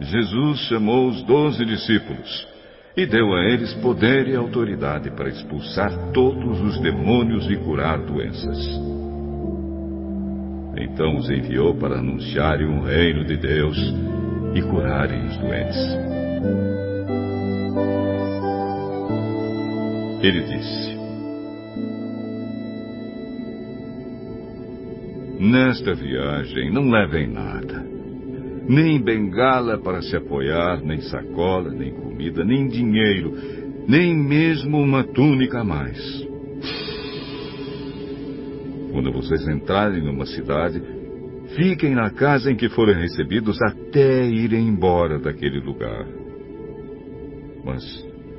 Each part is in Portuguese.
Jesus chamou os doze discípulos e deu a eles poder e autoridade para expulsar todos os demônios e curar doenças. Então os enviou para anunciarem o reino de Deus e curarem os doentes. Ele disse: Nesta viagem não levem nada. Nem bengala para se apoiar, nem sacola, nem comida, nem dinheiro, nem mesmo uma túnica a mais. Quando vocês entrarem numa cidade, fiquem na casa em que forem recebidos até irem embora daquele lugar. Mas,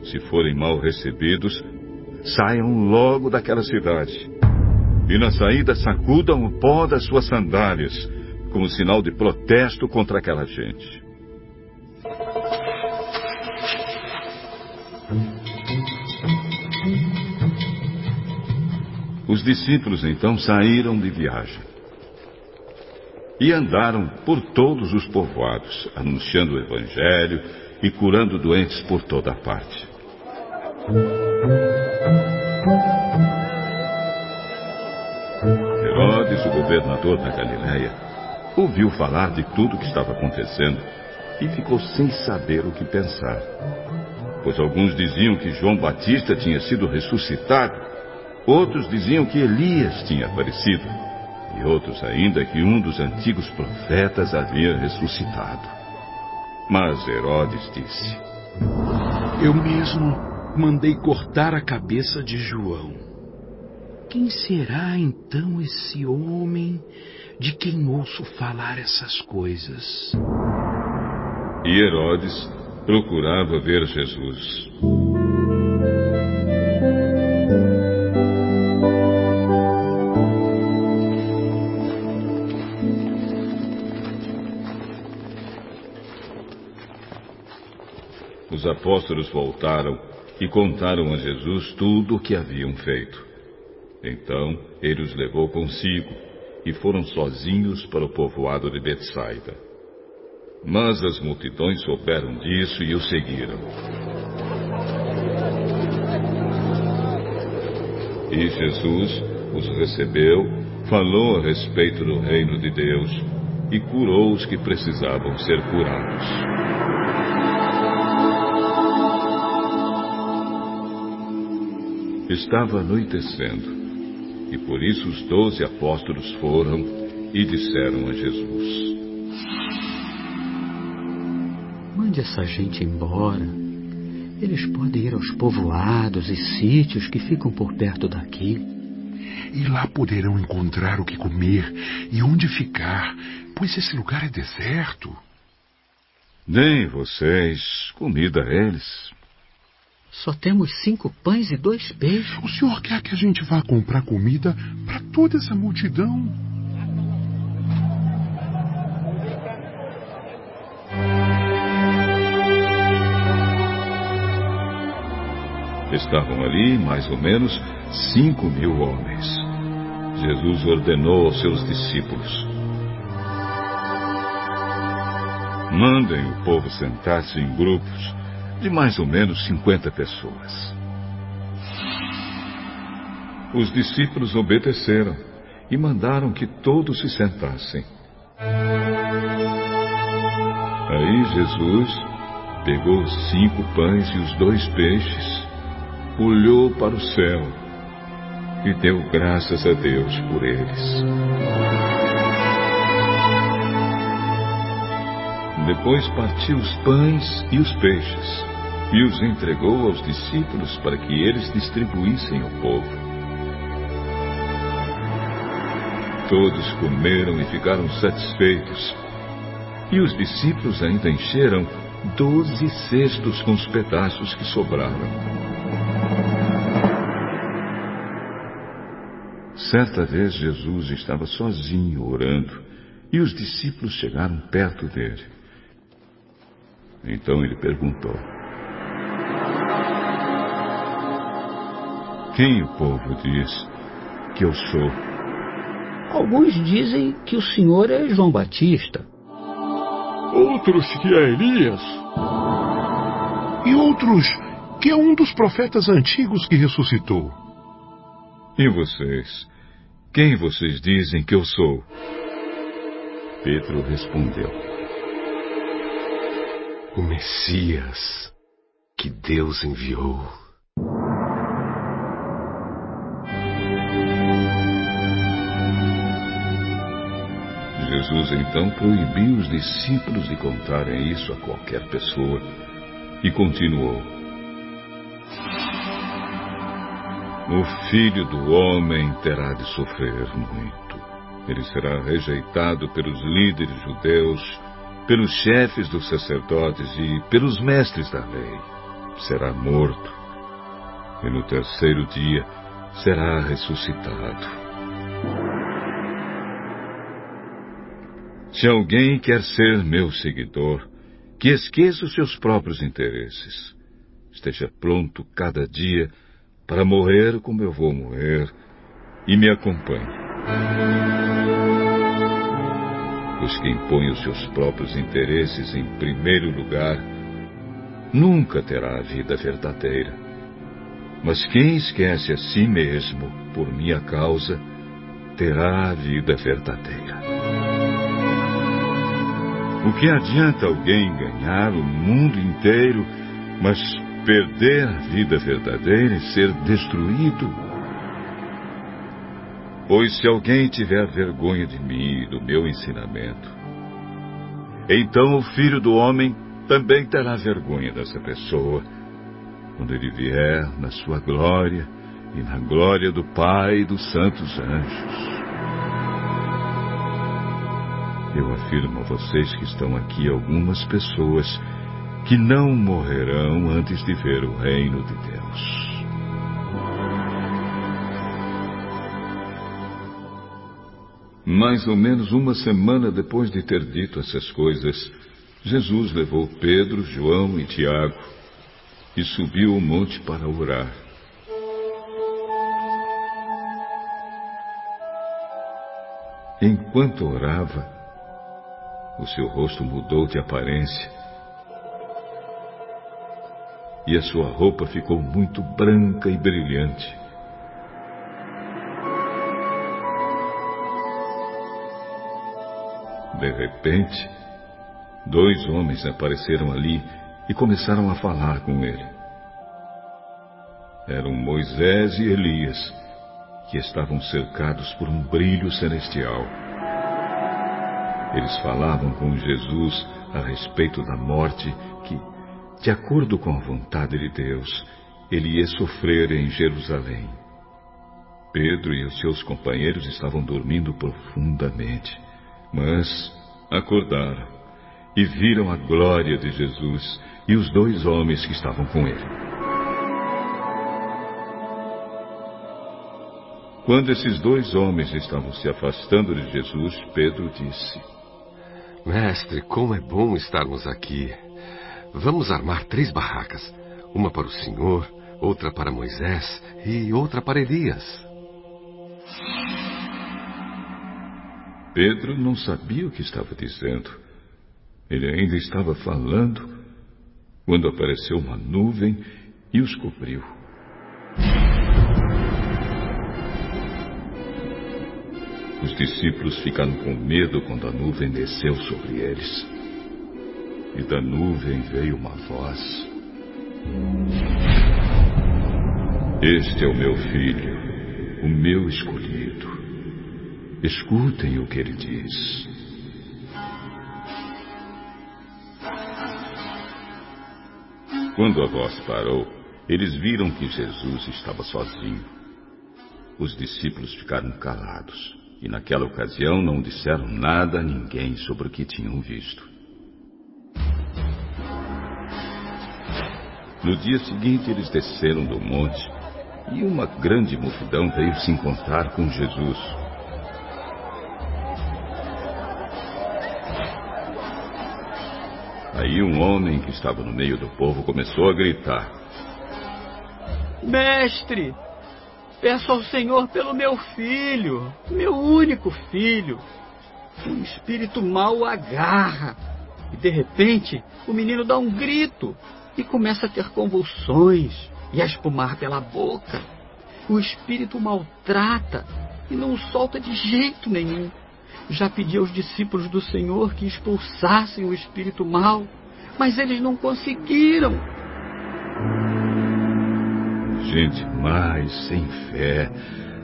se forem mal recebidos, saiam logo daquela cidade e na saída sacudam o pó das suas sandálias, como sinal de protesto contra aquela gente. Os discípulos então saíram de viagem e andaram por todos os povoados, anunciando o Evangelho e curando doentes por toda parte. Herodes, o governador da Galiléia, ouviu falar de tudo o que estava acontecendo e ficou sem saber o que pensar. Pois alguns diziam que João Batista tinha sido ressuscitado, outros diziam que Elias tinha aparecido, e outros ainda que um dos antigos profetas havia ressuscitado. Mas Herodes disse: Eu mesmo mandei cortar a cabeça de João. Quem será então esse homem de quem ouço falar essas coisas? E Herodes procurava ver Jesus. Os apóstolos voltaram e contaram a Jesus tudo o que haviam feito. Então ele os levou consigo e foram sozinhos para o povoado de Betsaida. Mas as multidões souberam disso e o seguiram. E Jesus os recebeu, falou a respeito do reino de Deus e curou os que precisavam ser curados. Estava anoitecendo e por isso os doze apóstolos foram e disseram a Jesus: Mande essa gente embora. Eles podem ir aos povoados e sítios que ficam por perto daqui. E lá poderão encontrar o que comer e onde ficar, pois esse lugar é deserto. Deem vocês comida a eles. Só temos cinco pães e dois peixes. O senhor quer que a gente vá comprar comida para toda essa multidão? Estavam ali mais ou menos cinco mil homens. Jesus ordenou aos seus discípulos: Mandem o povo sentar-se em grupos de mais ou menos 50 pessoas. Os discípulos obedeceram e mandaram que todos se sentassem. Aí Jesus pegou os cinco pães e os dois peixes, olhou para o céu e deu graças a Deus por eles. Depois partiu os pães e os peixes e os entregou aos discípulos para que eles distribuíssem ao povo. Todos comeram e ficaram satisfeitos. E os discípulos ainda encheram doze cestos com os pedaços que sobraram. Certa vez Jesus estava sozinho orando e os discípulos chegaram perto dele. Então ele perguntou: Quem o povo diz que eu sou? Alguns dizem que o senhor é João Batista. Outros que é Elias. E outros que é um dos profetas antigos que ressuscitou. E vocês? Quem vocês dizem que eu sou? Pedro respondeu: O Messias que Deus enviou. Jesus então proibiu os discípulos de contarem isso a qualquer pessoa e continuou: O filho do homem terá de sofrer muito. Ele será rejeitado pelos líderes judeus, pelos chefes dos sacerdotes e pelos mestres da lei. Será morto. E no terceiro dia será ressuscitado. Se alguém quer ser meu seguidor, que esqueça os seus próprios interesses. Esteja pronto cada dia para morrer como eu vou morrer e me acompanhe. Pois quem põe os seus próprios interesses em primeiro lugar nunca terá a vida verdadeira. Mas quem esquece a si mesmo por minha causa terá a vida verdadeira. O que adianta alguém ganhar o mundo inteiro, mas perder a vida verdadeira e ser destruído? Pois se alguém tiver vergonha de mim e do meu ensinamento, então o filho do homem também terá vergonha dessa pessoa quando ele vier na sua glória e na glória do Pai e dos santos anjos. Eu afirmo a vocês que estão aqui algumas pessoas que não morrerão antes de ver o reino de Deus. Mais ou menos uma semana depois de ter dito essas coisas, Jesus levou Pedro, João e Tiago e subiu o monte para orar. Enquanto orava, o seu rosto mudou de aparência. E a sua roupa ficou muito branca e brilhante. De repente, dois homens apareceram ali e começaram a falar com ele. Eram Moisés e Elias, que estavam cercados por um brilho celestial. Eles falavam com Jesus a respeito da morte que, de acordo com a vontade de Deus, ele ia sofrer em Jerusalém. Pedro e os seus companheiros estavam dormindo profundamente, mas acordaram e viram a glória de Jesus e os dois homens que estavam com ele. Quando esses dois homens estavam se afastando de Jesus, Pedro disse: Mestre, como é bom estarmos aqui. Vamos armar três barracas: uma para o Senhor, outra para Moisés e outra para Elias. Pedro não sabia o que estava dizendo. Ele ainda estava falando quando apareceu uma nuvem e os cobriu. Os discípulos ficaram com medo quando a nuvem desceu sobre eles. E da nuvem veio uma voz: Este é o meu filho, o meu escolhido. Escutem o que ele diz. Quando a voz parou, eles viram que Jesus estava sozinho. Os discípulos ficaram calados e naquela ocasião não disseram nada a ninguém sobre o que tinham visto. No dia seguinte, eles desceram do monte e uma grande multidão veio se encontrar com Jesus. Aí um homem que estava no meio do povo começou a gritar: Mestre, Peço ao Senhor pelo meu filho, meu único filho. Um espírito mau agarra. E de repente, o menino dá um grito e começa a ter convulsões e a espumar pela boca. O espírito maltrata e não o solta de jeito nenhum. Já pedi aos discípulos do Senhor que expulsassem o espírito mau, mas eles não conseguiram. Gente mais sem fé.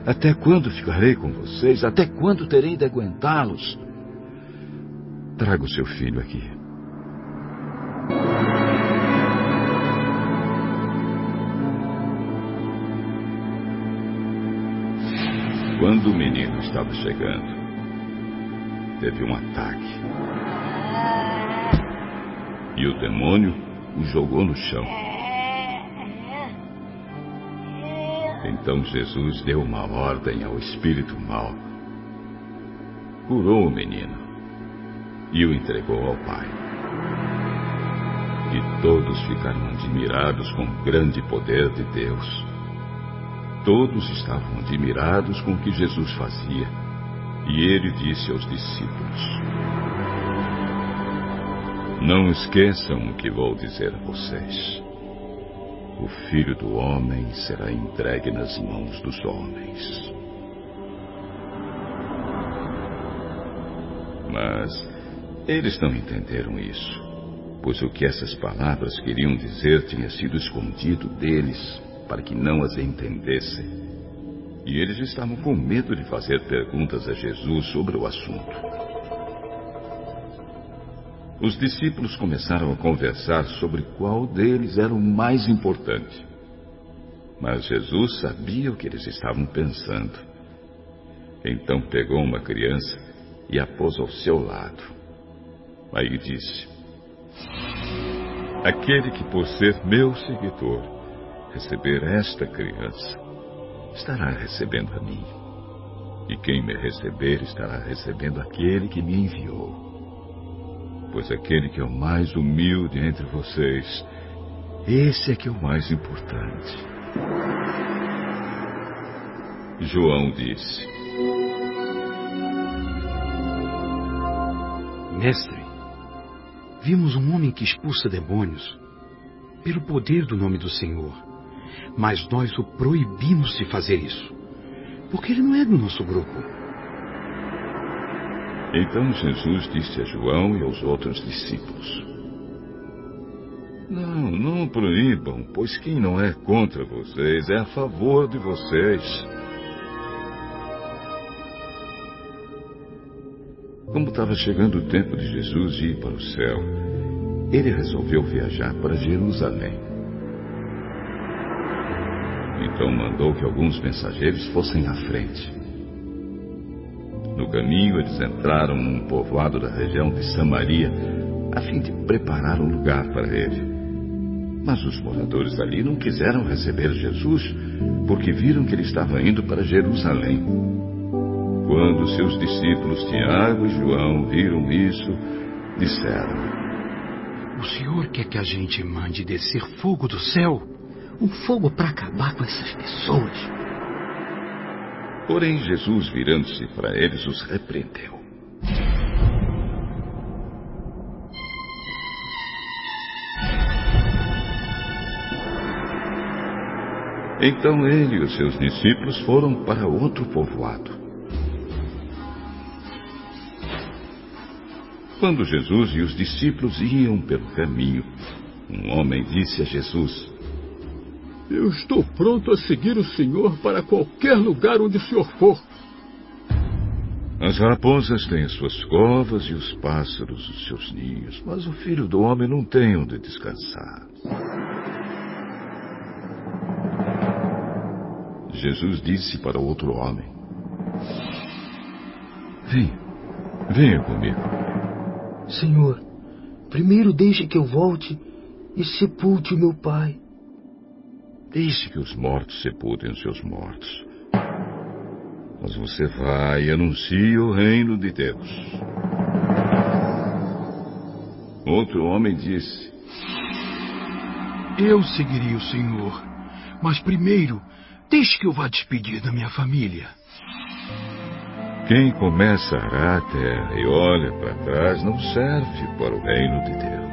Até quando ficarei com vocês? Até quando terei de aguentá-los? Traga o seu filho aqui. Quando o menino estava chegando, teve um ataque. E o demônio o jogou no chão. Então Jesus deu uma ordem ao espírito mau. Curou o menino e o entregou ao Pai. E todos ficaram admirados com o grande poder de Deus. Todos estavam admirados com o que Jesus fazia. E ele disse aos discípulos: Não esqueçam o que vou dizer a vocês. O filho do homem será entregue nas mãos dos homens. Mas eles não entenderam isso, pois o que essas palavras queriam dizer tinha sido escondido deles para que não as entendessem. E eles estavam com medo de fazer perguntas a Jesus sobre o assunto. Os discípulos começaram a conversar sobre qual deles era o mais importante. Mas Jesus sabia o que eles estavam pensando. Então pegou uma criança e a pôs ao seu lado. Aí disse: Aquele que por ser meu seguidor receber esta criança, estará recebendo a mim. E quem me receber estará recebendo aquele que me enviou. Pois aquele que é o mais humilde entre vocês, esse é que é o mais importante. João disse: Mestre, vimos um homem que expulsa demônios pelo poder do nome do Senhor mas nós o proibimos de fazer isso, porque ele não é do nosso grupo. Então Jesus disse a João e aos outros discípulos: Não, não proíbam, pois quem não é contra vocês é a favor de vocês. Como estava chegando o tempo de Jesus ir para o céu, ele resolveu viajar para Jerusalém. Então mandou que alguns mensageiros fossem à frente. No caminho, eles entraram num povoado da região de Samaria, a fim de preparar um lugar para ele. Mas os moradores ali não quiseram receber Jesus, porque viram que ele estava indo para Jerusalém. Quando seus discípulos Tiago e João viram isso, disseram: O Senhor quer que a gente mande descer fogo do céu um fogo para acabar com essas pessoas. Porém, Jesus, virando-se para eles, os repreendeu. Então ele e os seus discípulos foram para outro povoado. Quando Jesus e os discípulos iam pelo caminho, um homem disse a Jesus: eu estou pronto a seguir o senhor para qualquer lugar onde o senhor for. As raposas têm suas covas e os pássaros os seus ninhos, mas o filho do homem não tem onde descansar. Jesus disse para o outro homem: Vem, venha comigo. Senhor, primeiro deixe que eu volte e sepulte o meu pai. Deixe que os mortos sepultem os seus mortos. Mas você vai e anuncie o reino de Deus. Outro homem disse: Eu seguiria o Senhor, mas primeiro Deixe que eu vá despedir da minha família. Quem começa a arar a terra e olha para trás não serve para o reino de Deus.